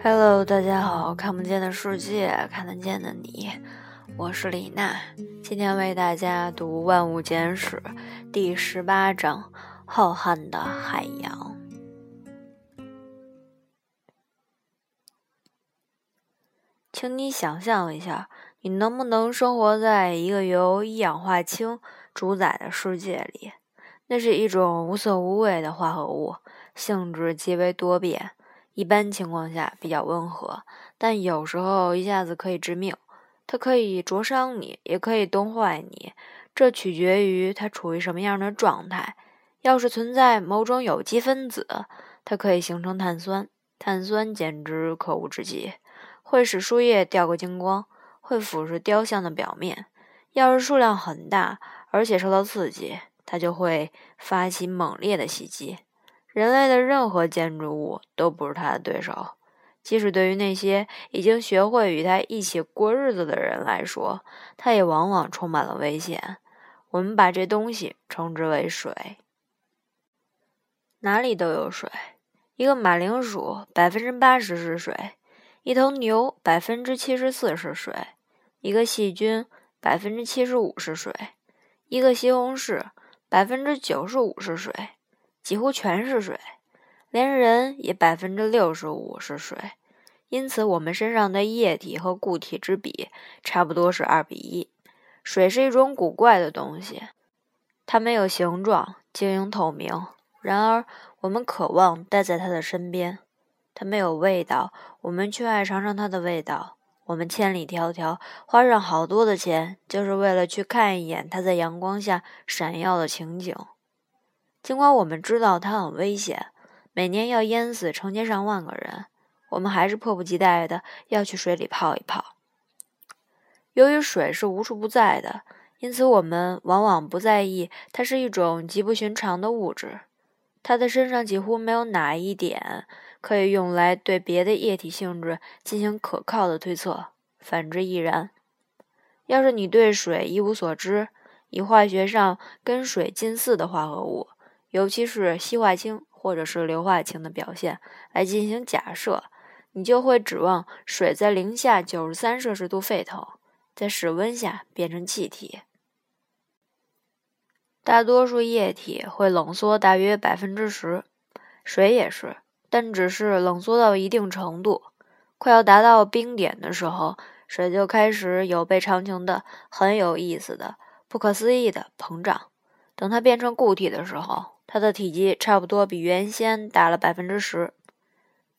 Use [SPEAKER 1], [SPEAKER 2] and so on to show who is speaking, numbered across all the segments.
[SPEAKER 1] Hello，大家好，看不见的世界，看得见的你，我是李娜，今天为大家读《万物简史》第十八章：浩瀚的海洋。请你想象一下，你能不能生活在一个由一氧化氢主宰的世界里？那是一种无色无味的化合物，性质极为多变。一般情况下比较温和，但有时候一下子可以致命。它可以灼伤你，也可以冻坏你，这取决于它处于什么样的状态。要是存在某种有机分子，它可以形成碳酸，碳酸简直可恶至极，会使树叶掉个精光，会腐蚀雕像的表面。要是数量很大，而且受到刺激，它就会发起猛烈的袭击。人类的任何建筑物都不是他的对手，即使对于那些已经学会与他一起过日子的人来说，他也往往充满了危险。我们把这东西称之为水。哪里都有水。一个马铃薯百分之八十是水，一头牛百分之七十四是水，一个细菌百分之七十五是水，一个西红柿百分之九十五是水。几乎全是水，连人也百分之六十五是水，因此我们身上的液体和固体之比差不多是二比一。水是一种古怪的东西，它没有形状，晶莹透明，然而我们渴望待在它的身边。它没有味道，我们却爱尝尝它的味道。我们千里迢迢花上好多的钱，就是为了去看一眼它在阳光下闪耀的情景。尽管我们知道它很危险，每年要淹死成千上万个人，我们还是迫不及待的要去水里泡一泡。由于水是无处不在的，因此我们往往不在意它是一种极不寻常的物质。它的身上几乎没有哪一点可以用来对别的液体性质进行可靠的推测，反之亦然。要是你对水一无所知，以化学上跟水近似的化合物，尤其是稀化氢或者是硫化氢的表现来进行假设，你就会指望水在零下九十三摄氏度沸腾，在室温下变成气体。大多数液体会冷缩大约百分之十，水也是，但只是冷缩到一定程度，快要达到冰点的时候，水就开始有被长情的、很有意思的、不可思议的膨胀。等它变成固体的时候，它的体积差不多比原先大了百分之十。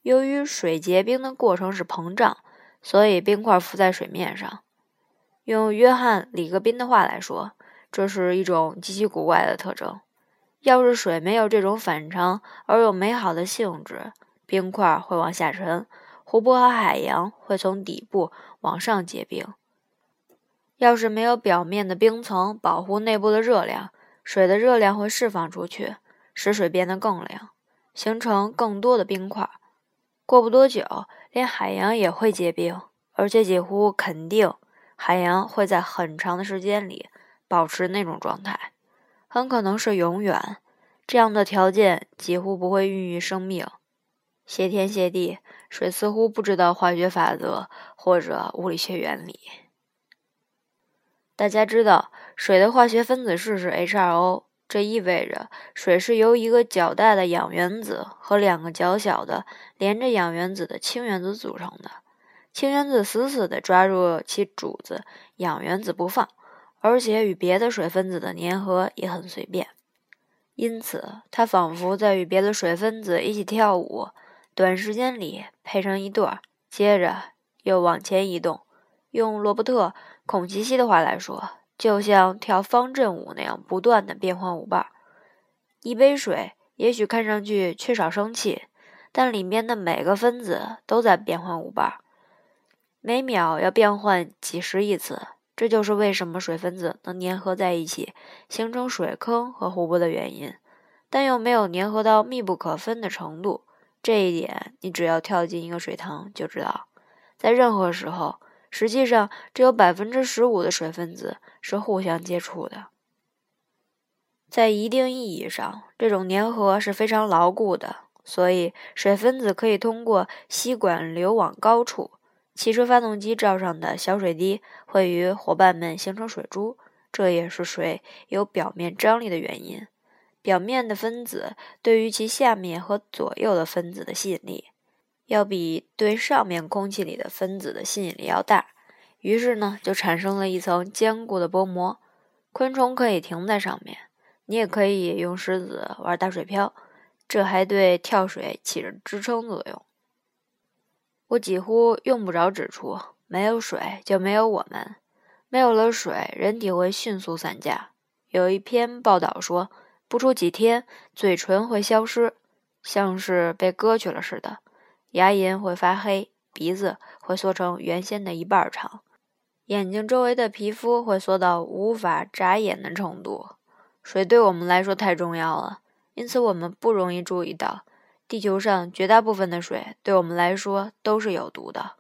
[SPEAKER 1] 由于水结冰的过程是膨胀，所以冰块浮在水面上。用约翰·里格宾的话来说，这是一种极其古怪的特征。要是水没有这种反常而又美好的性质，冰块会往下沉，湖泊和海洋会从底部往上结冰。要是没有表面的冰层保护内部的热量，水的热量会释放出去，使水变得更凉，形成更多的冰块。过不多久，连海洋也会结冰，而且几乎肯定，海洋会在很长的时间里保持那种状态，很可能是永远。这样的条件几乎不会孕育生命。谢天谢地，水似乎不知道化学法则或者物理学原理。大家知道，水的化学分子式是 H2O，这意味着水是由一个较大的氧原子和两个较小的连着氧原子的氢原子组成的。氢原子死死地抓住其主子氧原子不放，而且与别的水分子的粘合也很随便，因此它仿佛在与别的水分子一起跳舞，短时间里配成一对儿，接着又往前移动。用罗伯特·孔奇西的话来说，就像跳方阵舞那样，不断的变换舞伴。一杯水也许看上去缺少生气，但里面的每个分子都在变换舞伴，每秒要变换几十亿次。这就是为什么水分子能粘合在一起，形成水坑和湖泊的原因，但又没有粘合到密不可分的程度。这一点，你只要跳进一个水塘就知道，在任何时候。实际上，只有百分之十五的水分子是互相接触的。在一定意义上，这种粘合是非常牢固的，所以水分子可以通过吸管流往高处。汽车发动机罩上的小水滴会与伙伴们形成水珠，这也是水有表面张力的原因。表面的分子对于其下面和左右的分子的吸引力，要比对上面空气里的分子的吸引力要大。于是呢，就产生了一层坚固的薄膜。昆虫可以停在上面，你也可以用石子玩大水漂，这还对跳水起着支撑作用。我几乎用不着指出，没有水就没有我们，没有了水，人体会迅速散架。有一篇报道说，不出几天，嘴唇会消失，像是被割去了似的；牙龈会发黑，鼻子会缩成原先的一半长，眼睛周围的皮肤会缩到无法眨眼的程度。水对我们来说太重要了，因此我们不容易注意到。地球上绝大部分的水对我们来说都是有毒的，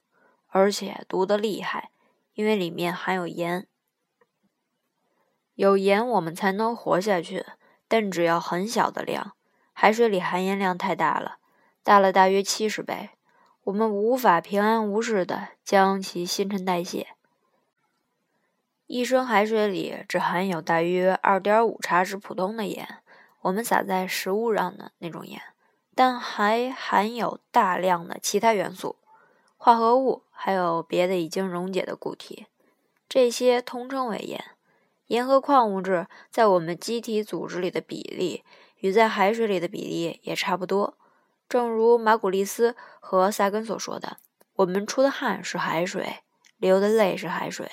[SPEAKER 1] 而且毒得厉害，因为里面含有盐。有盐我们才能活下去，但只要很小的量。海水里含盐量太大了，大了大约七十倍，我们无法平安无事的将其新陈代谢。一升海水里只含有大约二点五茶匙普通的盐，我们撒在食物上的那种盐。但还含有大量的其他元素、化合物，还有别的已经溶解的固体，这些通称为盐。盐和矿物质在我们机体组织里的比例与在海水里的比例也差不多。正如马古利斯和萨根所说的：“我们出的汗是海水，流的泪是海水。”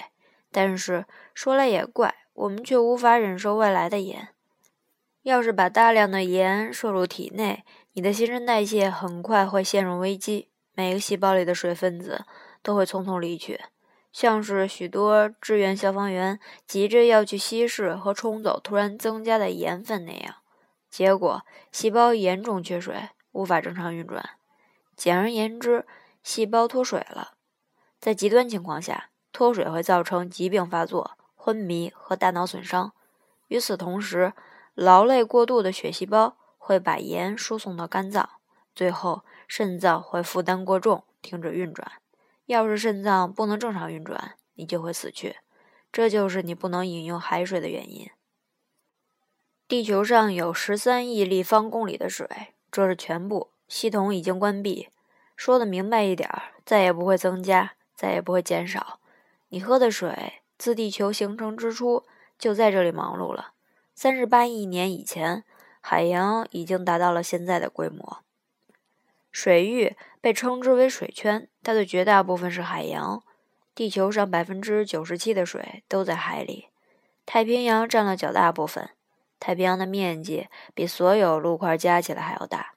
[SPEAKER 1] 但是说来也怪，我们却无法忍受外来的盐。要是把大量的盐摄入体内，你的新陈代谢很快会陷入危机，每个细胞里的水分子都会匆匆离去，像是许多志愿消防员急着要去稀释和冲走突然增加的盐分那样。结果，细胞严重缺水，无法正常运转。简而言之，细胞脱水了。在极端情况下，脱水会造成疾病发作、昏迷和大脑损伤。与此同时，劳累过度的血细胞。会把盐输送到肝脏，最后肾脏会负担过重，停止运转。要是肾脏不能正常运转，你就会死去。这就是你不能饮用海水的原因。地球上有十三亿立方公里的水，这是全部。系统已经关闭。说的明白一点儿，再也不会增加，再也不会减少。你喝的水自地球形成之初就在这里忙碌了。三十八亿年以前。海洋已经达到了现在的规模。水域被称之为水圈，它的绝大部分是海洋。地球上百分之九十七的水都在海里。太平洋占了较大部分。太平洋的面积比所有陆块加起来还要大。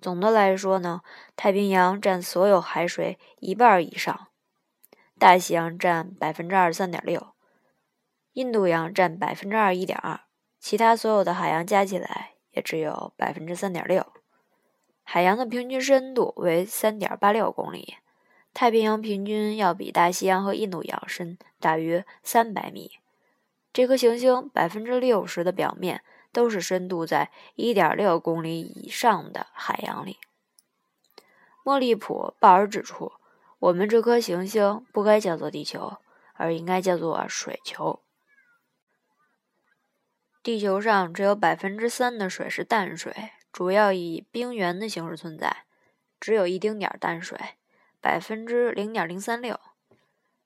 [SPEAKER 1] 总的来说呢，太平洋占所有海水一半以上。大西洋占百分之二十三点六，印度洋占百分之二一点二，其他所有的海洋加起来。也只有百分之三点六，海洋的平均深度为三点八六公里，太平洋平均要比大西洋和印度洋深大约三百米。这颗行星百分之六十的表面都是深度在一点六公里以上的海洋里。莫利普·鲍尔指出，我们这颗行星不该叫做地球，而应该叫做水球。地球上只有百分之三的水是淡水，主要以冰原的形式存在。只有一丁点淡水，百分之零点零三六，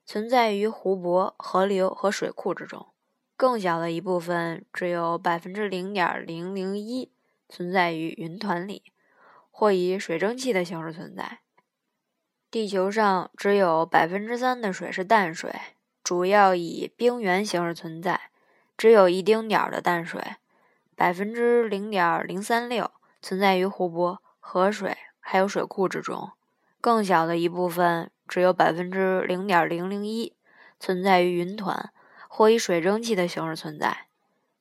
[SPEAKER 1] 存在于湖泊、河流和水库之中。更小的一部分，只有百分之零点零零一，存在于云团里，或以水蒸气的形式存在。地球上只有百分之三的水是淡水，主要以冰原形式存在。只有一丁点儿的淡水，百分之零点零三六存在于湖泊、河水还有水库之中。更小的一部分，只有百分之零点零零一存在于云团或以水蒸气的形式存在。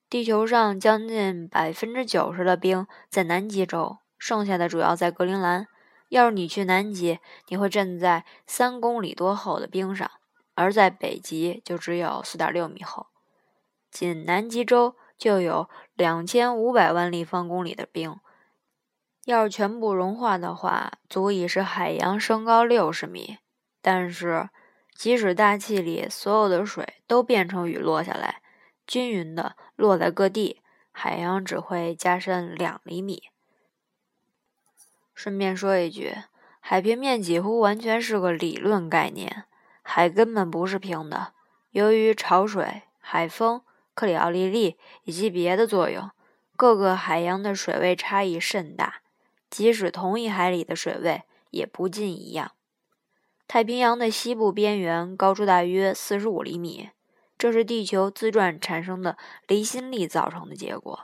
[SPEAKER 1] 地球上将近百分之九十的冰在南极洲，剩下的主要在格陵兰。要是你去南极，你会站在三公里多厚的冰上，而在北极就只有四点六米厚。仅南极洲就有两千五百万立方公里的冰，要是全部融化的话，足以使海洋升高六十米。但是，即使大气里所有的水都变成雨落下来，均匀的落在各地，海洋只会加深两厘米。顺便说一句，海平面几乎完全是个理论概念，海根本不是平的。由于潮水、海风、克里奥利力以及别的作用，各个海洋的水位差异甚大。即使同一海里的水位也不尽一样。太平洋的西部边缘高出大约四十五厘米，这是地球自转产生的离心力造成的结果。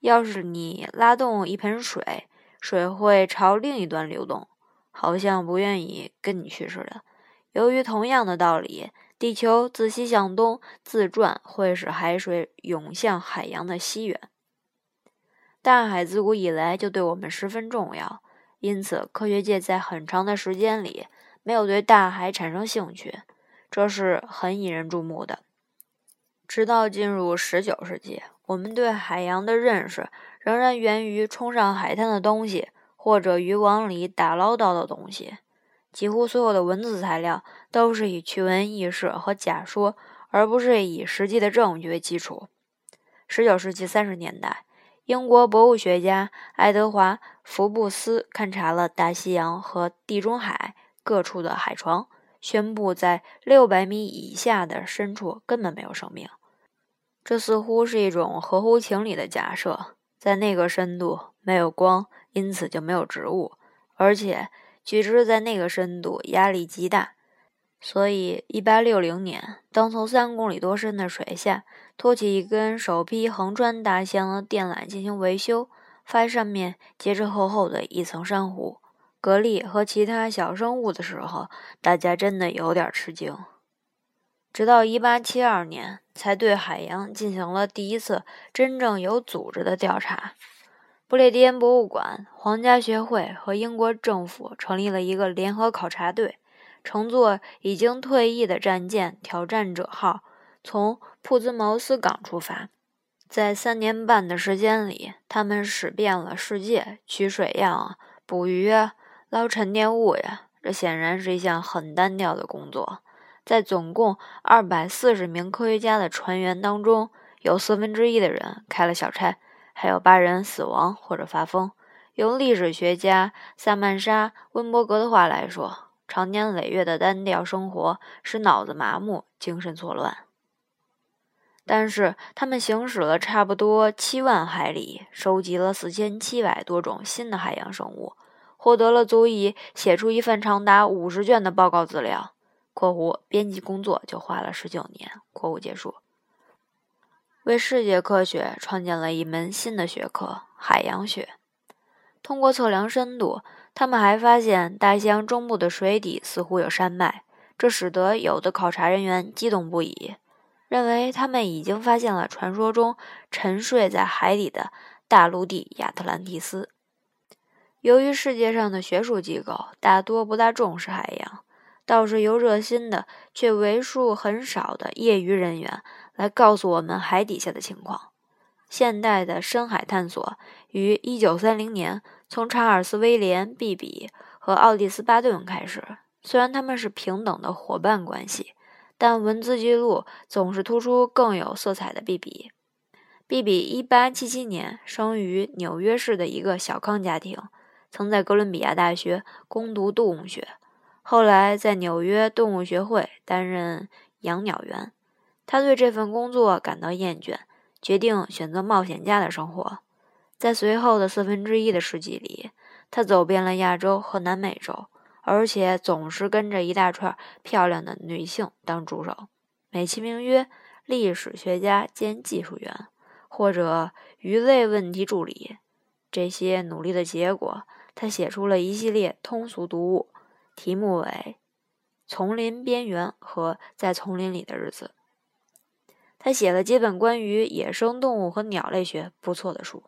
[SPEAKER 1] 要是你拉动一盆水，水会朝另一端流动，好像不愿意跟你去似的。由于同样的道理，地球自西向东自转会使海水涌向海洋的西缘。大海自古以来就对我们十分重要，因此科学界在很长的时间里没有对大海产生兴趣，这是很引人注目的。直到进入十九世纪，我们对海洋的认识仍然源于冲上海滩的东西或者渔网里打捞到的东西。几乎所有的文字材料都是以趣闻轶事和假说，而不是以实际的证据为基础。十九世纪三十年代。英国博物学家爱德华·福布斯勘察了大西洋和地中海各处的海床，宣布在六百米以下的深处根本没有生命。这似乎是一种合乎情理的假设。在那个深度没有光，因此就没有植物，而且据知在那个深度压力极大。所以，一八六零年，当从三公里多深的水下拖起一根首批横穿大西洋的电缆进行维修，发现上面结着厚厚的一层珊瑚、蛤蜊和其他小生物的时候，大家真的有点吃惊。直到一八七二年，才对海洋进行了第一次真正有组织的调查。布列颠博物馆、皇家学会和英国政府成立了一个联合考察队。乘坐已经退役的战舰“挑战者号”从普兹茅斯港出发，在三年半的时间里，他们驶遍了世界，取水样，捕鱼，捞沉淀物呀。这显然是一项很单调的工作。在总共二百四十名科学家的船员当中，有四分之一的人开了小差，还有八人死亡或者发疯。用历史学家萨曼莎·温伯格的话来说。长年累月的单调生活使脑子麻木、精神错乱。但是他们行驶了差不多七万海里，收集了四千七百多种新的海洋生物，获得了足以写出一份长达五十卷的报告资料（括弧编辑工作就花了十九年）。括弧结束，为世界科学创建了一门新的学科——海洋学。通过测量深度。他们还发现大西洋中部的水底似乎有山脉，这使得有的考察人员激动不已，认为他们已经发现了传说中沉睡在海底的大陆地亚特兰蒂斯。由于世界上的学术机构大多不大重视海洋，倒是由热心的却为数很少的业余人员来告诉我们海底下的情况。现代的深海探索于1930年从查尔斯·威廉·毕比和奥蒂斯·巴顿开始。虽然他们是平等的伙伴关系，但文字记录总是突出更有色彩的毕比。毕比1877年生于纽约市的一个小康家庭，曾在哥伦比亚大学攻读动物学，后来在纽约动物学会担任养鸟员。他对这份工作感到厌倦。决定选择冒险家的生活，在随后的四分之一的世纪里，他走遍了亚洲和南美洲，而且总是跟着一大串漂亮的女性当助手，美其名曰历史学家兼技术员，或者鱼类问题助理。这些努力的结果，他写出了一系列通俗读物，题目为《丛林边缘》和《在丛林里的日子》。他写了几本关于野生动物和鸟类学不错的书。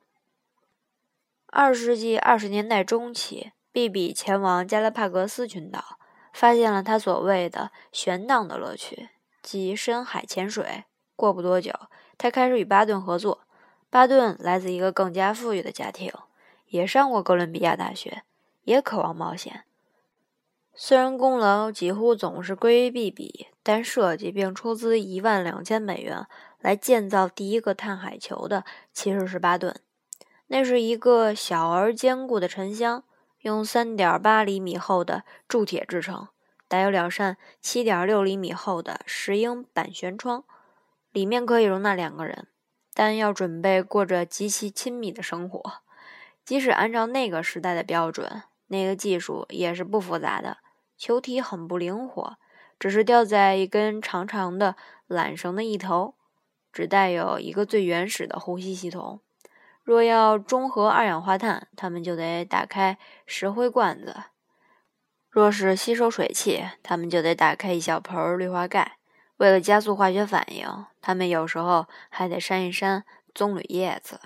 [SPEAKER 1] 二十世纪二十年代中期，比比前往加拉帕戈斯群岛，发现了他所谓的“悬荡”的乐趣，即深海潜水。过不多久，他开始与巴顿合作。巴顿来自一个更加富裕的家庭，也上过哥伦比亚大学，也渴望冒险。虽然功劳几乎总是归于比比，但设计并出资一万两千美元来建造第一个探海球的其实是巴顿。那是一个小而坚固的沉箱，用三点八厘米厚的铸铁制成，带有两扇七点六厘米厚的石英板舷窗，里面可以容纳两个人，但要准备过着极其亲密的生活。即使按照那个时代的标准，那个技术也是不复杂的。球体很不灵活，只是吊在一根长长的缆绳的一头，只带有一个最原始的呼吸系统。若要中和二氧化碳，他们就得打开石灰罐子；若是吸收水汽，他们就得打开一小盆氯化钙。为了加速化学反应，他们有时候还得扇一扇棕榈叶子。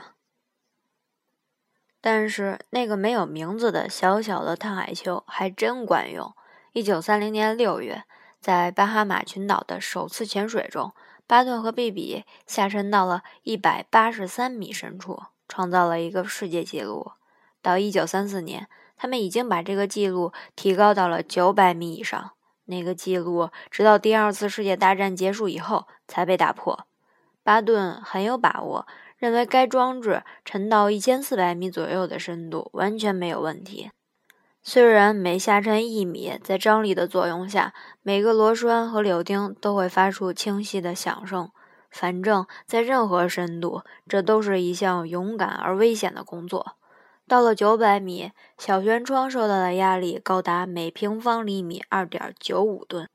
[SPEAKER 1] 但是那个没有名字的小小的探海球还真管用。一九三零年六月，在巴哈马群岛的首次潜水中，巴顿和比比下沉到了一百八十三米深处，创造了一个世界纪录。到一九三四年，他们已经把这个纪录提高到了九百米以上。那个纪录直到第二次世界大战结束以后才被打破。巴顿很有把握，认为该装置沉到一千四百米左右的深度完全没有问题。虽然每下沉一米，在张力的作用下，每个螺栓和柳钉都会发出清晰的响声。反正，在任何深度，这都是一项勇敢而危险的工作。到了九百米，小舷窗受到的压力高达每平方厘米二点九五吨。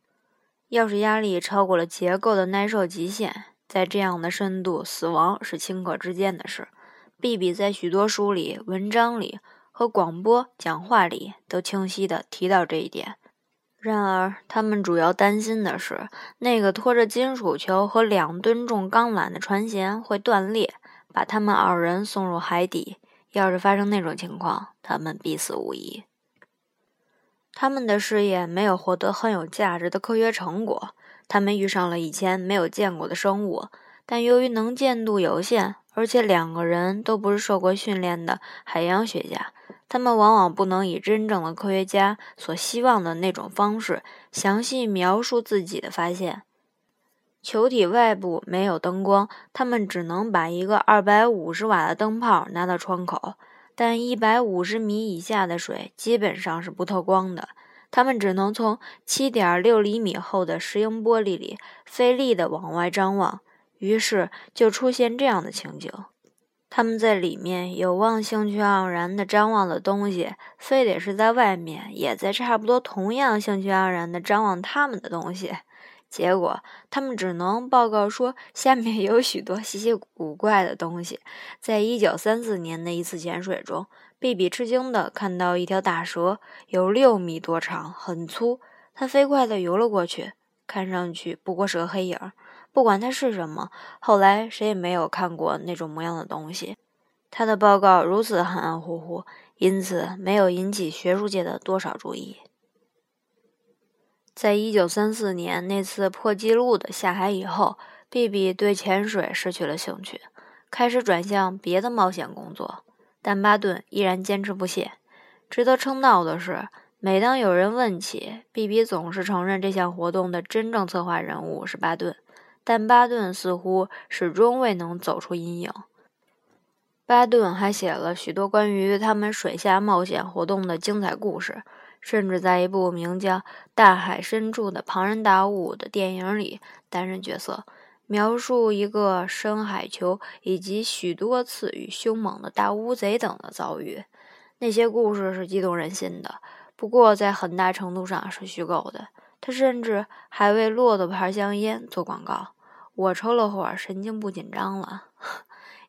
[SPEAKER 1] 要是压力超过了结构的耐受极限，在这样的深度，死亡是顷刻之间的事。比比在许多书里、文章里。和广播讲话里都清晰地提到这一点。然而，他们主要担心的是，那个拖着金属球和两吨重钢缆的船舷会断裂，把他们二人送入海底。要是发生那种情况，他们必死无疑。他们的试验没有获得很有价值的科学成果，他们遇上了以前没有见过的生物，但由于能见度有限，而且两个人都不是受过训练的海洋学家。他们往往不能以真正的科学家所希望的那种方式详细描述自己的发现。球体外部没有灯光，他们只能把一个二百五十瓦的灯泡拿到窗口，但一百五十米以下的水基本上是不透光的。他们只能从七点六厘米厚的石英玻璃里费力地往外张望，于是就出现这样的情景。他们在里面有望兴趣盎然地张望的东西，非得是在外面也在差不多同样兴趣盎然地张望他们的东西。结果，他们只能报告说下面有许多稀奇古怪的东西。在一九三四年的一次潜水中，比比吃惊的看到一条大蛇，有六米多长，很粗。他飞快地游了过去，看上去不过是个黑影。不管它是什么，后来谁也没有看过那种模样的东西。他的报告如此含含糊糊，因此没有引起学术界的多少注意。在一九三四年那次破纪录的下海以后，比比对潜水失去了兴趣，开始转向别的冒险工作。但巴顿依然坚持不懈。值得称道的是，每当有人问起，比比总是承认这项活动的真正策划人物是巴顿。但巴顿似乎始终未能走出阴影。巴顿还写了许多关于他们水下冒险活动的精彩故事，甚至在一部名叫《大海深处的庞然大物》的电影里担任角色，描述一个深海球以及许多次与凶猛的大乌贼等的遭遇。那些故事是激动人心的，不过在很大程度上是虚构的。他甚至还为骆驼牌香烟做广告。我抽了会儿，神经不紧张了。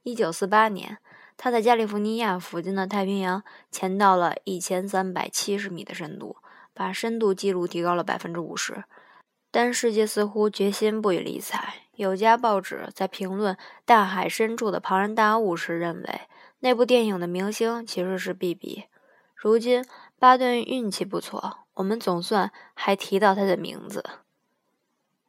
[SPEAKER 1] 一九四八年，他在加利福尼亚附近的太平洋潜到了一千三百七十米的深度，把深度记录提高了百分之五十。但世界似乎决心不予理睬。有家报纸在评论大海深处的庞然大物时，认为那部电影的明星其实是 B.B。如今，巴顿运气不错，我们总算还提到他的名字。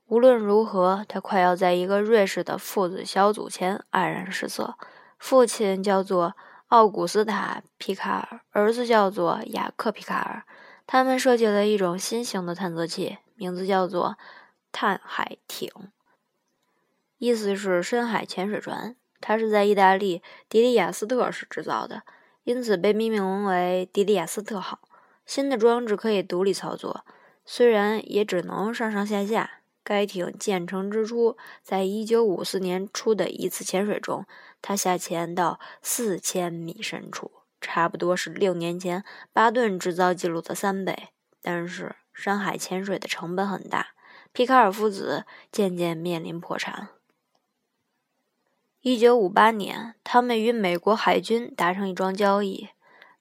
[SPEAKER 1] 无论如何，他快要在一个瑞士的父子小组前黯然失色。父亲叫做奥古斯塔·皮卡尔，儿子叫做雅克·皮卡尔。他们设计了一种新型的探测器，名字叫做探海艇，意思是深海潜水船。它是在意大利迪利亚斯特市制造的，因此被命名为迪利亚斯特号。新的装置可以独立操作，虽然也只能上上下下。该艇建成之初，在一九五四年初的一次潜水中，它下潜到四千米深处，差不多是六年前巴顿制造记录的三倍。但是深海潜水的成本很大，皮卡尔父子渐渐面临破产。一九五八年，他们与美国海军达成一桩交易，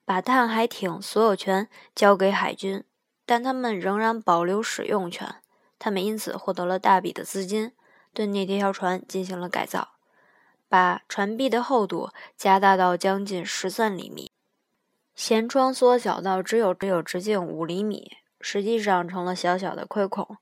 [SPEAKER 1] 把探海艇所有权交给海军，但他们仍然保留使用权。他们因此获得了大笔的资金，对那条船进行了改造，把船壁的厚度加大到将近十三厘米，舷窗缩小到只有只有直径五厘米，实际上成了小小的窥孔。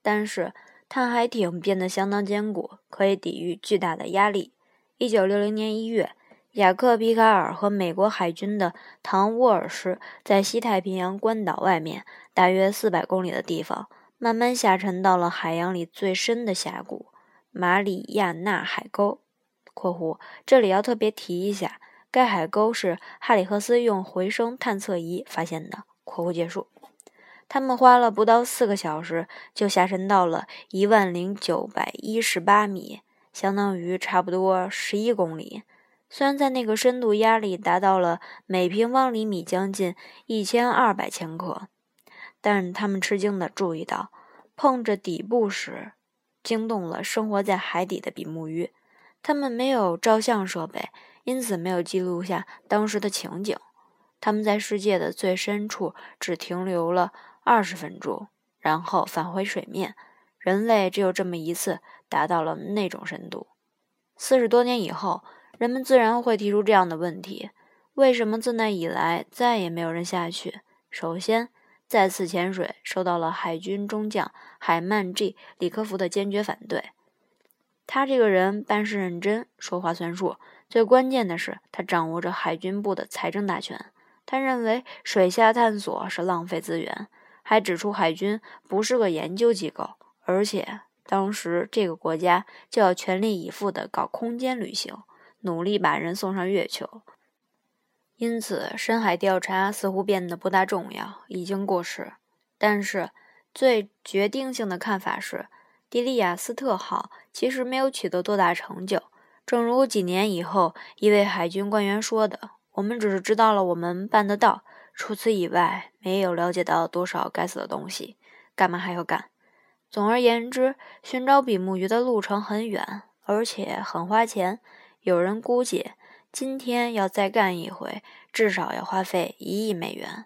[SPEAKER 1] 但是探海艇变得相当坚固，可以抵御巨大的压力。一九六零年一月，雅克·皮卡尔和美国海军的唐·沃尔什在西太平洋关岛外面大约四百公里的地方。慢慢下沉到了海洋里最深的峡谷——马里亚纳海沟（括弧这里要特别提一下，该海沟是哈里赫斯用回声探测仪发现的）。括弧结束。他们花了不到四个小时就下沉到了一万零九百一十八米，相当于差不多十一公里。虽然在那个深度压力达到了每平方厘米将近一千二百千克。但他们吃惊地注意到，碰着底部时，惊动了生活在海底的比目鱼。他们没有照相设备，因此没有记录下当时的情景。他们在世界的最深处只停留了二十分钟，然后返回水面。人类只有这么一次达到了那种深度。四十多年以后，人们自然会提出这样的问题：为什么自那以来再也没有人下去？首先，再次潜水受到了海军中将海曼 ·G· 里科夫的坚决反对。他这个人办事认真，说话算数。最关键的是，他掌握着海军部的财政大权。他认为水下探索是浪费资源，还指出海军不是个研究机构，而且当时这个国家就要全力以赴地搞空间旅行，努力把人送上月球。因此，深海调查似乎变得不大重要，已经过时。但是，最决定性的看法是，迪利亚斯特号其实没有取得多大成就。正如几年以后一位海军官员说的：“我们只是知道了我们办得到，除此以外，没有了解到多少该死的东西。干嘛还要干？”总而言之，寻找比目鱼的路程很远，而且很花钱。有人估计。今天要再干一回，至少要花费一亿美元。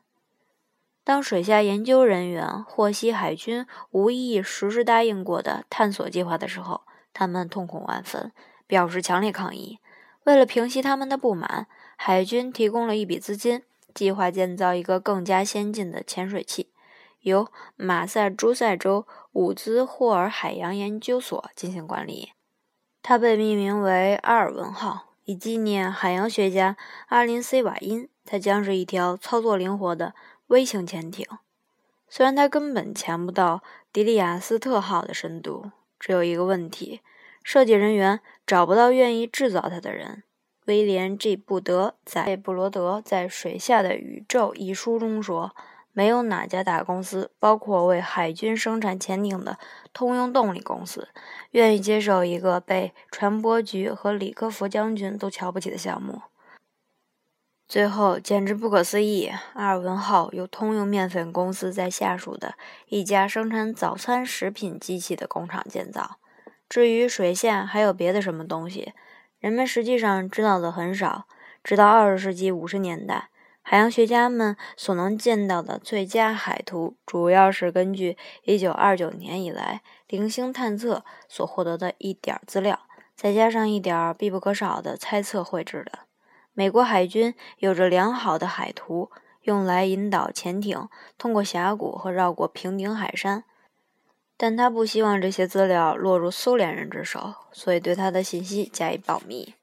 [SPEAKER 1] 当水下研究人员获悉海军无意实施答应过的探索计划的时候，他们痛苦万分，表示强烈抗议。为了平息他们的不满，海军提供了一笔资金，计划建造一个更加先进的潜水器，由马萨诸塞州伍兹霍尔海洋研究所进行管理。它被命名为阿尔文号。以纪念海洋学家阿林 ·C· 瓦因，它将是一条操作灵活的微型潜艇。虽然它根本潜不到迪利亚斯特号的深度，只有一个问题：设计人员找不到愿意制造它的人。威廉 ·G· 布德在布罗德在《水下的宇宙》一书中说。没有哪家大公司，包括为海军生产潜艇的通用动力公司，愿意接受一个被船舶局和里克弗将军都瞧不起的项目。最后，简直不可思议，阿尔文号由通用面粉公司在下属的一家生产早餐食品机器的工厂建造。至于水下还有别的什么东西，人们实际上知道的很少。直到二十世纪五十年代。海洋学家们所能见到的最佳海图，主要是根据1929年以来零星探测所获得的一点资料，再加上一点必不可少的猜测绘制的。美国海军有着良好的海图，用来引导潜艇通过峡谷和绕过平顶海山，但他不希望这些资料落入苏联人之手，所以对他的信息加以保密。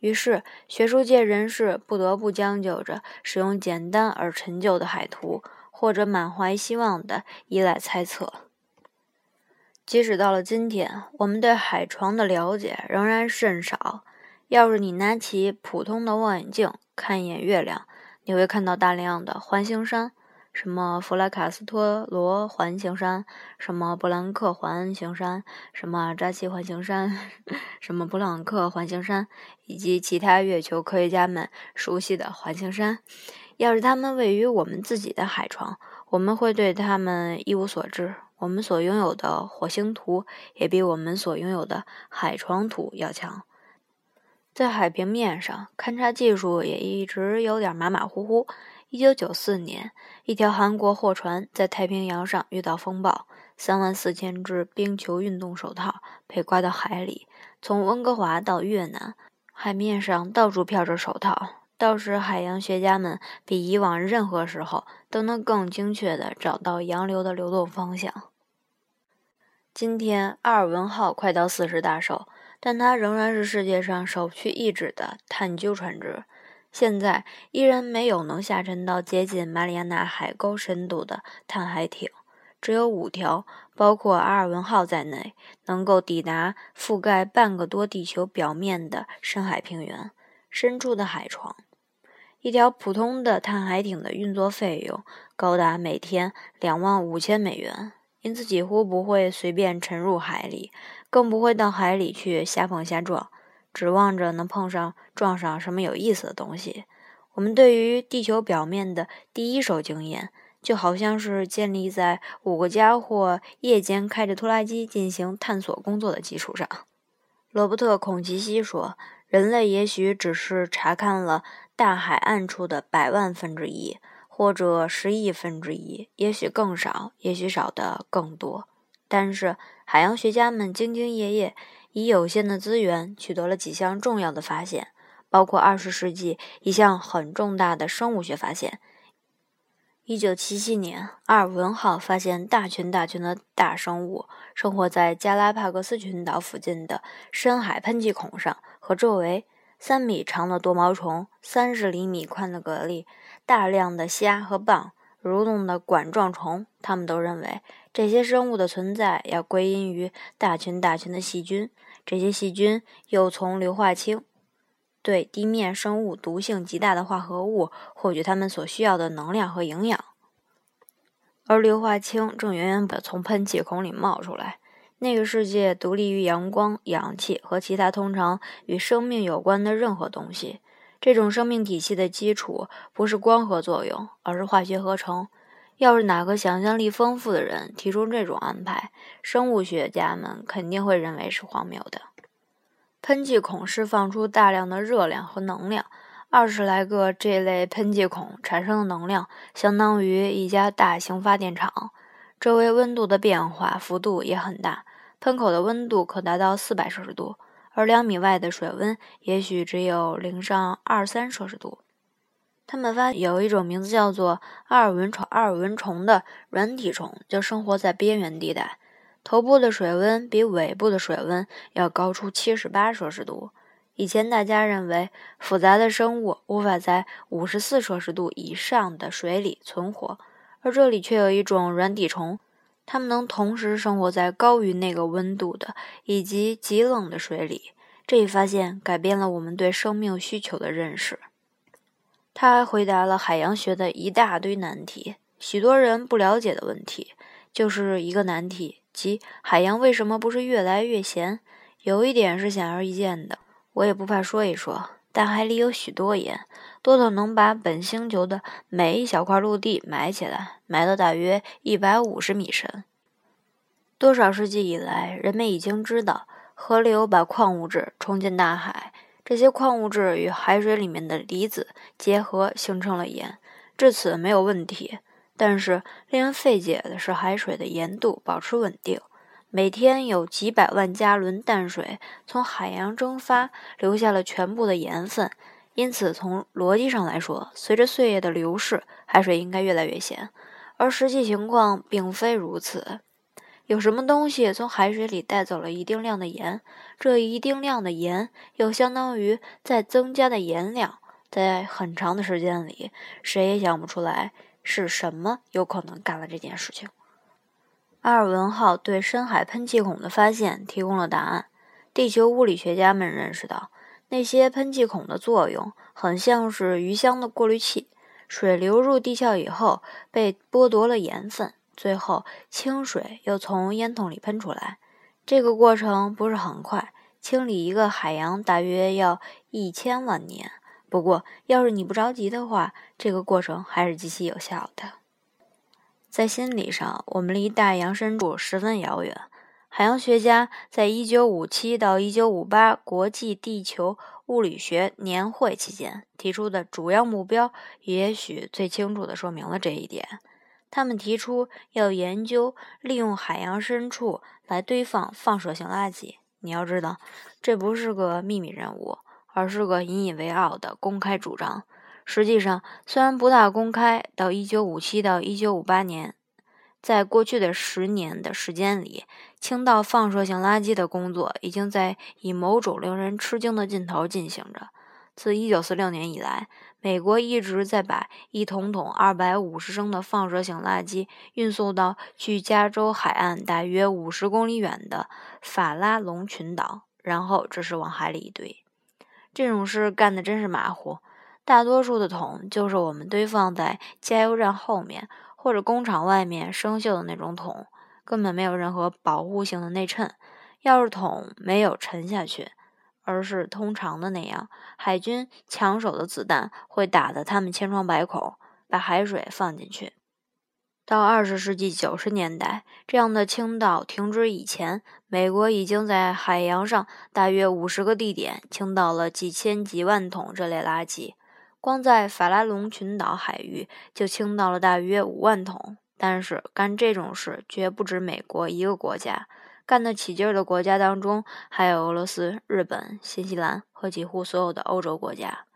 [SPEAKER 1] 于是学术界人士不得不将就着使用简单而陈旧的海图，或者满怀希望的依赖猜测。即使到了今天，我们对海床的了解仍然甚少。要是你拿起普通的望远镜看一眼月亮，你会看到大量的环形山。什么弗拉卡斯托罗环形山，什么布兰克环形山，什么扎西环形山，什么布朗克环形山，以及其他月球科学家们熟悉的环形山。要是它们位于我们自己的海床，我们会对它们一无所知。我们所拥有的火星图也比我们所拥有的海床图要强。在海平面上，勘察技术也一直有点马马虎虎。一九九四年，一条韩国货船在太平洋上遇到风暴，三万四千只冰球运动手套被刮到海里。从温哥华到越南，海面上到处飘着手套，到时海洋学家们比以往任何时候都能更精确地找到洋流的流动方向。今天，阿尔文号快到四十大寿，但它仍然是世界上首屈一指的探究船只。现在依然没有能下沉到接近马里亚纳海沟深度的探海艇，只有五条，包括阿尔文号在内，能够抵达覆盖半个多地球表面的深海平原深处的海床。一条普通的探海艇的运作费用高达每天两万五千美元，因此几乎不会随便沉入海里，更不会到海里去瞎碰瞎撞。指望着能碰上、撞上什么有意思的东西。我们对于地球表面的第一手经验，就好像是建立在五个家伙夜间开着拖拉机进行探索工作的基础上。罗伯特·孔奇西说：“人类也许只是查看了大海暗处的百万分之一，或者十亿分之一，也许更少，也许少的更多。但是海洋学家们兢兢业业。”以有限的资源取得了几项重要的发现，包括二十世纪一项很重大的生物学发现。一九七七年，阿尔文号发现大群大群的大生物生活在加拉帕戈斯群岛附近的深海喷气孔上和周围。三米长的多毛虫，三十厘米宽的蛤蜊，大量的虾和蚌，蠕动的管状虫。他们都认为这些生物的存在要归因于大群大群的细菌。这些细菌又从硫化氢对地面生物毒性极大的化合物获取它们所需要的能量和营养，而硫化氢正源源不从喷气孔里冒出来。那个世界独立于阳光、氧气和其他通常与生命有关的任何东西。这种生命体系的基础不是光合作用，而是化学合成。要是哪个想象力丰富的人提出这种安排，生物学家们肯定会认为是荒谬的。喷气孔释放出大量的热量和能量，二十来个这类喷气孔产生的能量相当于一家大型发电厂。周围温度的变化幅度也很大，喷口的温度可达到四百摄氏度，而两米外的水温也许只有零上二三摄氏度。他们发现有一种名字叫做阿尔文虫阿尔文虫的软体虫，就生活在边缘地带，头部的水温比尾部的水温要高出七十八摄氏度。以前大家认为复杂的生物无法在五十四摄氏度以上的水里存活，而这里却有一种软体虫，它们能同时生活在高于那个温度的以及极冷的水里。这一发现改变了我们对生命需求的认识。他还回答了海洋学的一大堆难题，许多人不了解的问题，就是一个难题，即海洋为什么不是越来越咸？有一点是显而易见的，我也不怕说一说，大海里有许多盐，多到能把本星球的每一小块陆地埋起来，埋到大约一百五十米深。多少世纪以来，人们已经知道，河流把矿物质冲进大海。这些矿物质与海水里面的离子结合，形成了盐。至此没有问题。但是令人费解的是，海水的盐度保持稳定。每天有几百万加仑淡水从海洋蒸发，留下了全部的盐分。因此，从逻辑上来说，随着岁月的流逝，海水应该越来越咸。而实际情况并非如此。有什么东西从海水里带走了一定量的盐，这一定量的盐又相当于在增加的盐量。在很长的时间里，谁也想不出来是什么有可能干了这件事情。阿尔文号对深海喷气孔的发现提供了答案。地球物理学家们认识到，那些喷气孔的作用很像是鱼箱的过滤器，水流入地壳以后被剥夺了盐分。最后，清水又从烟筒里喷出来。这个过程不是很快，清理一个海洋大约要一千万年。不过，要是你不着急的话，这个过程还是极其有效的。在心理上，我们离大洋深处十分遥远。海洋学家在1957到1958国际地球物理学年会期间提出的主要目标，也许最清楚地说明了这一点。他们提出要研究利用海洋深处来堆放放射性垃圾。你要知道，这不是个秘密任务，而是个引以为傲的公开主张。实际上，虽然不大公开，到1957到1958年，在过去的十年的时间里，倾倒放射性垃圾的工作已经在以某种令人吃惊的劲头进行着。自1946年以来，美国一直在把一桶桶250升的放射性垃圾运送到距加州海岸大约50公里远的法拉隆群岛，然后这是往海里一堆。这种事干得真是马虎。大多数的桶就是我们堆放在加油站后面或者工厂外面生锈的那种桶，根本没有任何保护性的内衬。要是桶没有沉下去，而是通常的那样，海军抢手的子弹会打得他们千疮百孔。把海水放进去。到二十世纪九十年代，这样的倾倒停止以前，美国已经在海洋上大约五十个地点倾倒了几千几万桶这类垃圾。光在法拉隆群岛海域就倾倒了大约五万桶。但是干这种事绝不止美国一个国家。干得起劲儿的国家当中，还有俄罗斯、日本、新西兰和几乎所有的欧洲国家。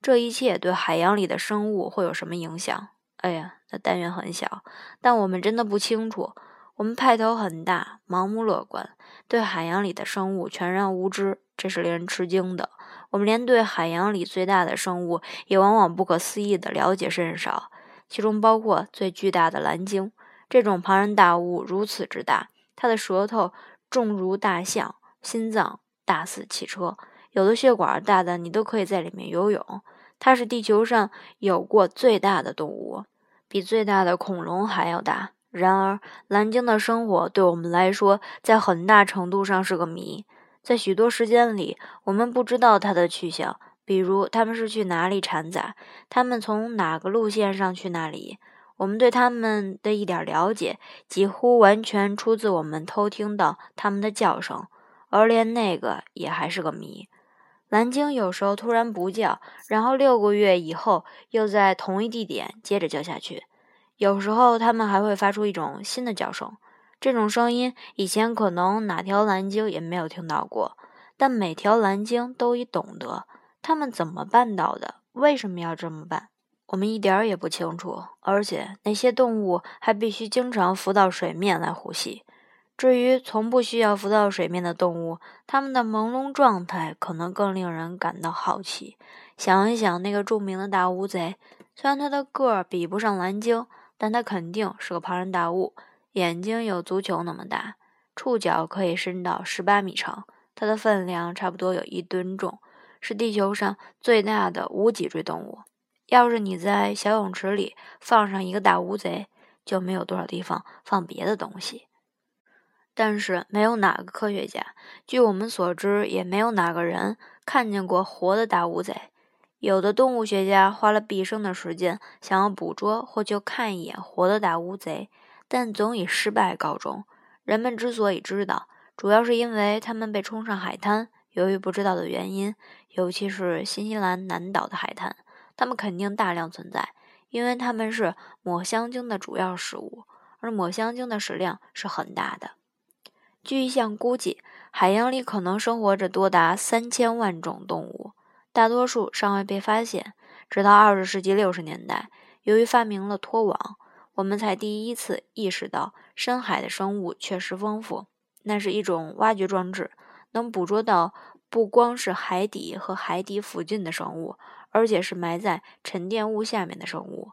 [SPEAKER 1] 这一切对海洋里的生物会有什么影响？哎呀，那但愿很小，但我们真的不清楚。我们派头很大，盲目乐观，对海洋里的生物全然无知，这是令人吃惊的。我们连对海洋里最大的生物也往往不可思议的了解甚少，其中包括最巨大的蓝鲸。这种庞然大物如此之大。它的舌头重如大象，心脏大似汽车，有的血管大的你都可以在里面游泳。它是地球上有过最大的动物，比最大的恐龙还要大。然而，蓝鲸的生活对我们来说，在很大程度上是个谜。在许多时间里，我们不知道它的去向，比如它们是去哪里产崽，它们从哪个路线上去那里。我们对他们的一点了解，几乎完全出自我们偷听到他们的叫声，而连那个也还是个谜。蓝鲸有时候突然不叫，然后六个月以后又在同一地点接着叫下去。有时候它们还会发出一种新的叫声，这种声音以前可能哪条蓝鲸也没有听到过，但每条蓝鲸都已懂得它们怎么办到的，为什么要这么办。我们一点儿也不清楚，而且那些动物还必须经常浮到水面来呼吸。至于从不需要浮到水面的动物，它们的朦胧状态可能更令人感到好奇。想一想那个著名的大乌贼，虽然它的个儿比不上蓝鲸，但它肯定是个庞然大物。眼睛有足球那么大，触角可以伸到十八米长，它的分量差不多有一吨重，是地球上最大的无脊椎动物。要是你在小泳池里放上一个大乌贼，就没有多少地方放别的东西。但是没有哪个科学家，据我们所知，也没有哪个人看见过活的大乌贼。有的动物学家花了毕生的时间，想要捕捉或就看一眼活的大乌贼，但总以失败告终。人们之所以知道，主要是因为他们被冲上海滩。由于不知道的原因，尤其是新西兰南岛的海滩。它们肯定大量存在，因为它们是抹香鲸的主要食物，而抹香鲸的食量是很大的。据一项估计，海洋里可能生活着多达三千万种动物，大多数尚未被发现。直到二十世纪六十年代，由于发明了拖网，我们才第一次意识到深海的生物确实丰富。那是一种挖掘装置，能捕捉到不光是海底和海底附近的生物，而且是埋在沉淀物下面的生物。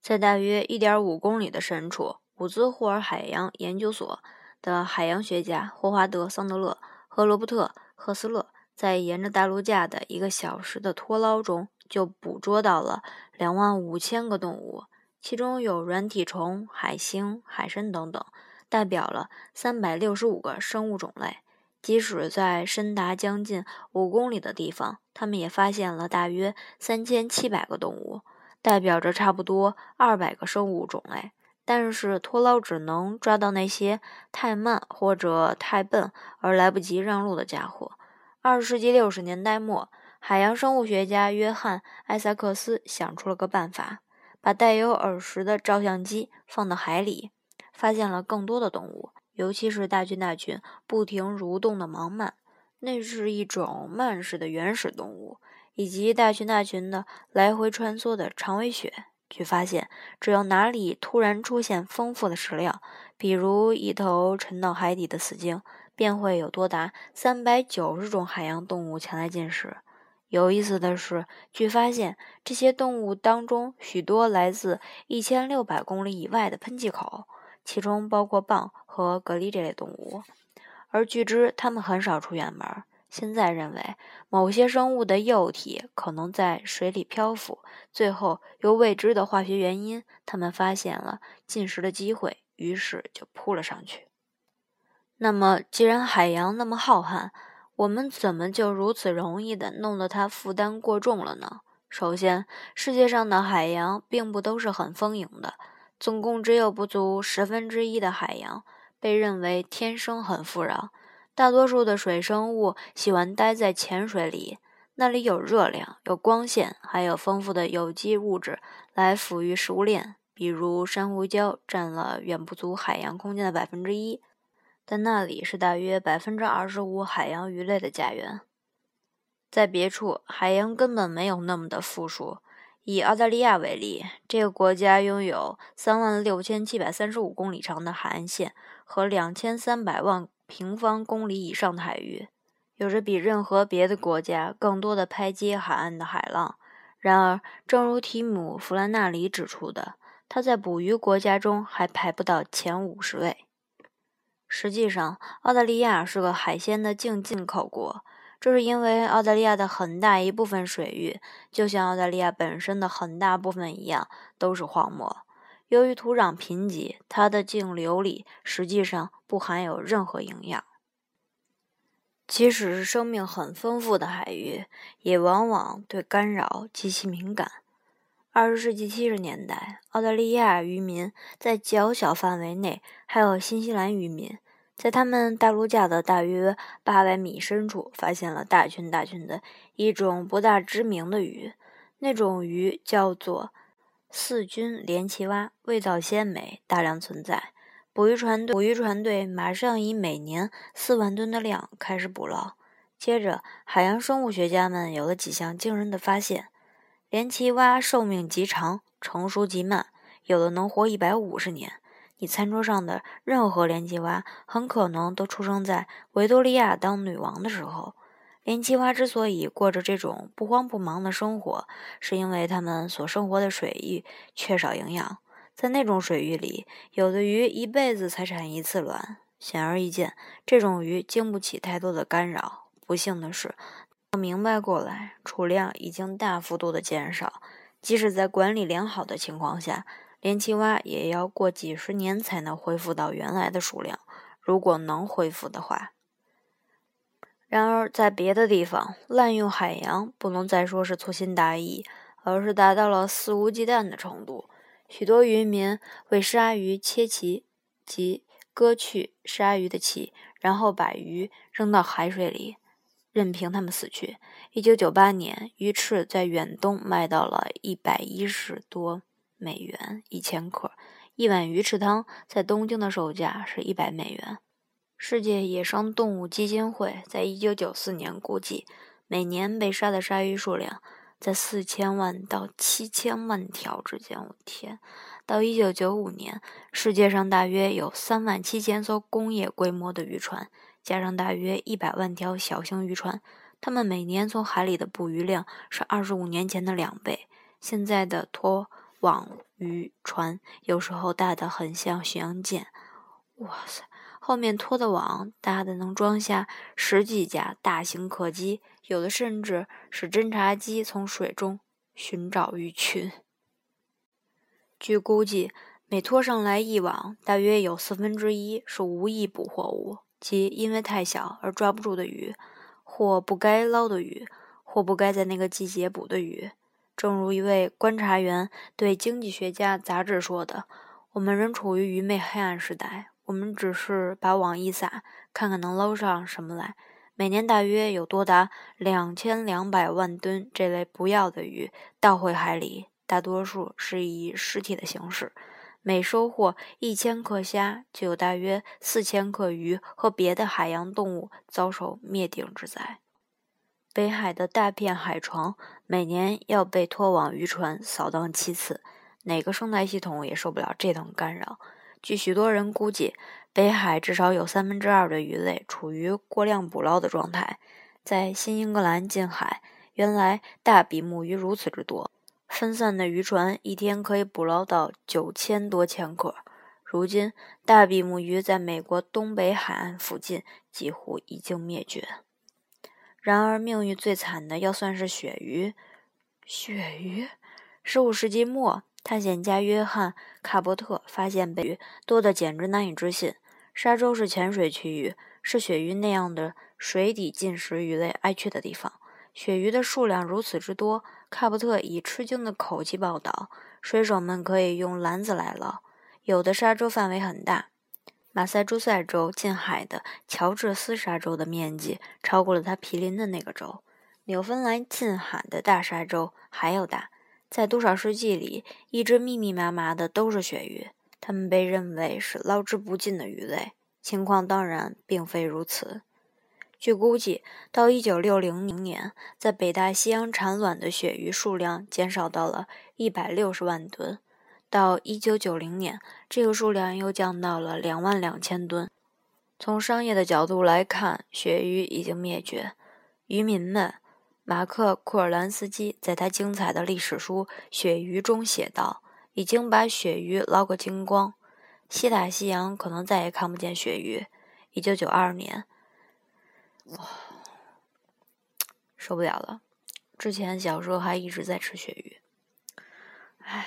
[SPEAKER 1] 在大约1.5公里的深处，伍兹霍尔海洋研究所的海洋学家霍华德·桑德勒和罗伯特·赫斯勒在沿着大陆架的一个小时的拖捞中，就捕捉到了2万五千个动物，其中有软体虫、海星、海参等等，代表了365个生物种类。即使在深达将近五公里的地方，他们也发现了大约3700个动物。代表着差不多二百个生物种类，但是拖捞只能抓到那些太慢或者太笨而来不及让路的家伙。二十世纪六十年代末，海洋生物学家约翰·艾萨克斯想出了个办法，把带有耳石的照相机放到海里，发现了更多的动物，尤其是大群大群不停蠕动的盲鳗，那是一种鳗式的原始动物。以及大群大群的来回穿梭的长尾雪。据发现，只要哪里突然出现丰富的食料，比如一头沉到海底的死鲸，便会有多达三百九十种海洋动物前来进食。有意思的是，据发现，这些动物当中许多来自一千六百公里以外的喷气口，其中包括蚌和蛤蜊这类动物，而据知它们很少出远门。现在认为，某些生物的幼体可能在水里漂浮，最后由未知的化学原因，它们发现了进食的机会，于是就扑了上去。那么，既然海洋那么浩瀚，我们怎么就如此容易的弄得它负担过重了呢？首先，世界上的海洋并不都是很丰盈的，总共只有不足十分之一的海洋被认为天生很富饶。大多数的水生物喜欢待在浅水里，那里有热量、有光线，还有丰富的有机物质来抚育食物链。比如珊瑚礁占了远不足海洋空间的百分之一，但那里是大约百分之二十五海洋鱼类的家园。在别处，海洋根本没有那么的富庶。以澳大利亚为例，这个国家拥有三万六千七百三十五公里长的海岸线和两千三百万。平方公里以上的海域，有着比任何别的国家更多的拍击海岸的海浪。然而，正如提姆·弗兰纳里指出的，它在捕鱼国家中还排不到前五十位。实际上，澳大利亚是个海鲜的净进口国，这是因为澳大利亚的很大一部分水域，就像澳大利亚本身的很大部分一样，都是荒漠。由于土壤贫瘠，它的径流里实际上不含有任何营养。即使是生命很丰富的海域，也往往对干扰极其敏感。二十世纪七十年代，澳大利亚渔民在较小范围内，还有新西兰渔民，在他们大陆架的大约八百米深处，发现了大群大群的一种不大知名的鱼，那种鱼叫做。四菌连鳍蛙味道鲜美，大量存在。捕鱼船队捕鱼船队马上以每年四万吨的量开始捕捞。接着，海洋生物学家们有了几项惊人的发现：连鳍蛙寿命极长，成熟极慢，有的能活一百五十年。你餐桌上的任何连鳍蛙很可能都出生在维多利亚当女王的时候。连鳍蛙之所以过着这种不慌不忙的生活，是因为它们所生活的水域缺少营养。在那种水域里，有的鱼一辈子才产一次卵。显而易见，这种鱼经不起太多的干扰。不幸的是，明白过来，储量已经大幅度的减少。即使在管理良好的情况下，连鳍蛙也要过几十年才能恢复到原来的数量。如果能恢复的话。然而，在别的地方，滥用海洋不能再说是粗心大意，而是达到了肆无忌惮的程度。许多渔民为鲨鱼切鳍，及割去鲨鱼的鳍，然后把鱼扔到海水里，任凭它们死去。一九九八年，鱼翅在远东卖到了一百一十多美元一千克，一碗鱼翅汤在东京的售价是一百美元。世界野生动物基金会在一九九四年估计，每年被杀的鲨鱼数量在四千万到七千万条之间。我天！到一九九五年，世界上大约有三万七千艘工业规模的渔船，加上大约一百万条小型渔船，它们每年从海里的捕鱼量是二十五年前的两倍。现在的拖网渔船有时候大得很像巡洋舰，哇塞！后面拖的网大的能装下十几架大型客机，有的甚至是侦察机从水中寻找鱼群。据估计，每拖上来一网，大约有四分之一是无意捕获物，即因为太小而抓不住的鱼，或不该捞的鱼，或不该在那个季节捕的鱼。正如一位观察员对《经济学家》杂志说的：“我们仍处于愚昧黑暗时代，我们只是把网一撒，看看能捞上什么来。每年大约有多达两千两百万吨这类不要的鱼倒回海里。”大多数是以尸体的形式，每收获一千克虾，就有大约四千克鱼和别的海洋动物遭受灭顶之灾。北海的大片海床每年要被拖网渔船扫荡七次，哪个生态系统也受不了这等干扰。据许多人估计，北海至少有三分之二的鱼类处于过量捕捞的状态。在新英格兰近海，原来大比目鱼如此之多。分散的渔船一天可以捕捞到九千多千克。如今，大比目鱼在美国东北海岸附近几乎已经灭绝。然而，命运最惨的要算是鳕鱼。鳕鱼，十五世纪末，探险家约翰·卡伯特发现北鱼多得简直难以置信。沙洲是浅水区域，是鳕鱼那样的水底进食鱼类爱去的地方。鳕鱼的数量如此之多。卡伯特以吃惊的口气报道：“水手们可以用篮子来捞。有的沙洲范围很大，马萨诸塞州近海的乔治斯沙洲的面积超过了它毗邻的那个州。纽芬兰近海的大沙洲还要大。在多少世纪里，一直密密麻麻的都是鳕鱼，它们被认为是捞之不尽的鱼类。情况当然并非如此。”据估计，到1960年，在北大西洋产卵的鳕鱼数量减少到了160万吨；到1990年，这个数量又降到了2万两千吨。从商业的角度来看，鳕鱼已经灭绝。渔民们，马克·库尔兰斯基在他精彩的历史书《鳕鱼》中写道：“已经把鳕鱼捞个精光，西大西洋可能再也看不见鳕鱼。”1992 年。哇，受不了了！之前小时候还一直在吃鳕鱼。唉，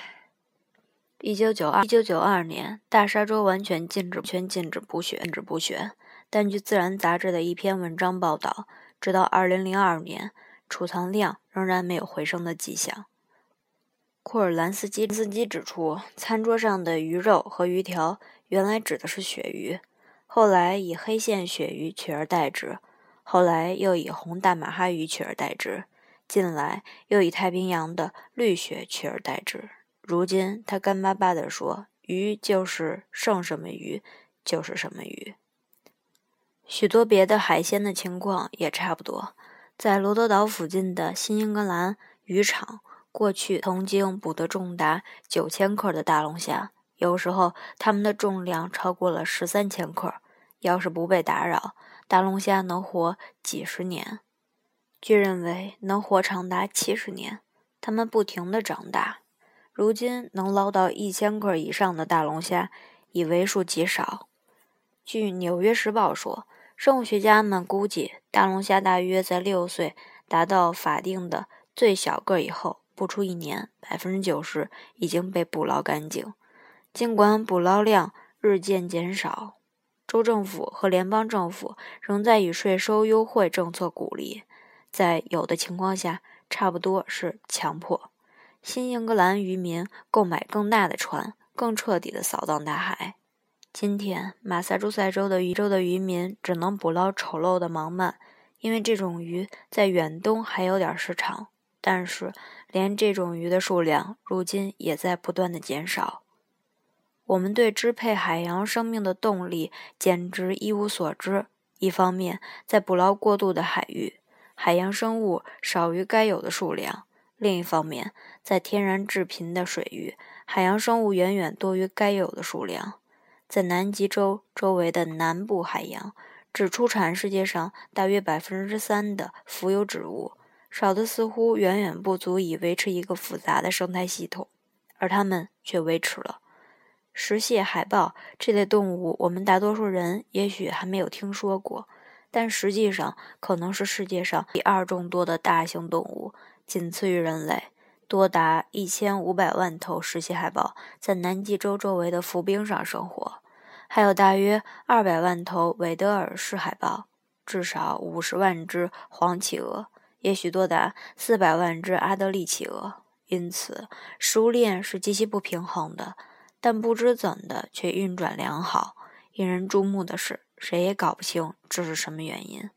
[SPEAKER 1] 一九九二一九九二年，大沙洲完全禁止全禁止捕鳕，禁止捕鳕。但据《自然》杂志的一篇文章报道，直到二零零二年，储藏量仍然没有回升的迹象。库尔兰斯基斯基指出，餐桌上的鱼肉和鱼条原来指的是鳕鱼，后来以黑线鳕鱼取而代之。后来又以红大马哈鱼取而代之，近来又以太平洋的绿鳕取而代之。如今他干巴巴地说：“鱼就是剩什么鱼就是什么鱼。”许多别的海鲜的情况也差不多。在罗德岛附近的新英格兰渔场，过去曾经捕得重达九千克的大龙虾，有时候它们的重量超过了十三千克。要是不被打扰，大龙虾能活几十年，据认为能活长达七十年。它们不停地长大，如今能捞到一千克以上的大龙虾已为数极少。据《纽约时报》说，生物学家们估计，大龙虾大约在六岁达到法定的最小个以后，不出一年，百分之九十已经被捕捞干净。尽管捕捞量日渐减少。州政府和联邦政府仍在以税收优惠政策鼓励，在有的情况下，差不多是强迫新英格兰渔民购买更大的船，更彻底地扫荡大海。今天，马萨诸塞州的渔州的渔民只能捕捞丑陋的盲鳗，因为这种鱼在远东还有点市场，但是连这种鱼的数量如今也在不断的减少。我们对支配海洋生命的动力简直一无所知。一方面，在捕捞过度的海域，海洋生物少于该有的数量；另一方面，在天然致贫的水域，海洋生物远远多于该有的数量。在南极洲周围的南部海洋，只出产世界上大约百分之三的浮游植物，少的似乎远远不足以维持一个复杂的生态系统，而它们却维持了。石蟹、海豹这类动物，我们大多数人也许还没有听说过，但实际上可能是世界上第二众多的大型动物。仅次于人类，多达一千五百万头石蟹海豹在南极洲周围的浮冰上生活，还有大约二百万头韦德尔氏海豹，至少五十万只黄企鹅，也许多达四百万只阿德利企鹅。因此，食物链是极其不平衡的，但不知怎的却运转良好。引人注目的是，谁也搞不清这是什么原因。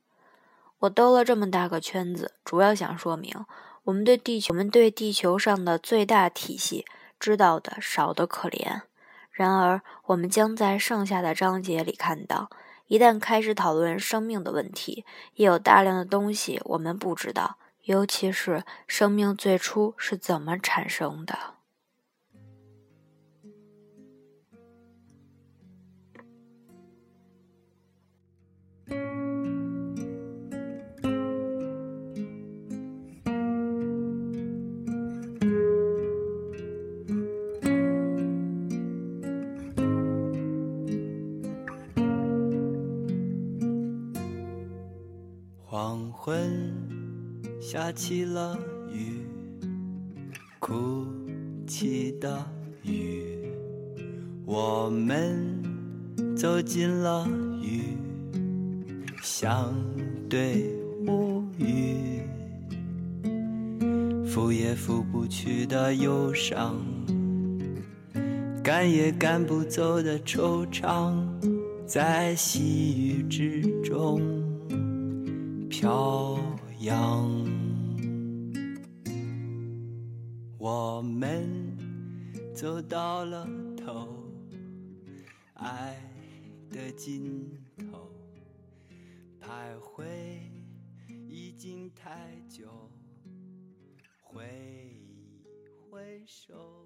[SPEAKER 1] 我兜了这么大个圈子，主要想说明。我们对地球，我们对地球上的最大体系知道的少得可怜。然而，我们将在剩下的章节里看到，一旦开始讨论生命的问题，也有大量的东西我们不知道，尤其是生命最初是怎么产生的。
[SPEAKER 2] 昏下起了雨，哭泣的雨。我们走进了雨，相对无语。拂也拂不去的忧伤，赶也赶不走的惆怅，在细雨之中朝阳。我们走到了头，爱的尽头，徘徊已经太久，挥挥手。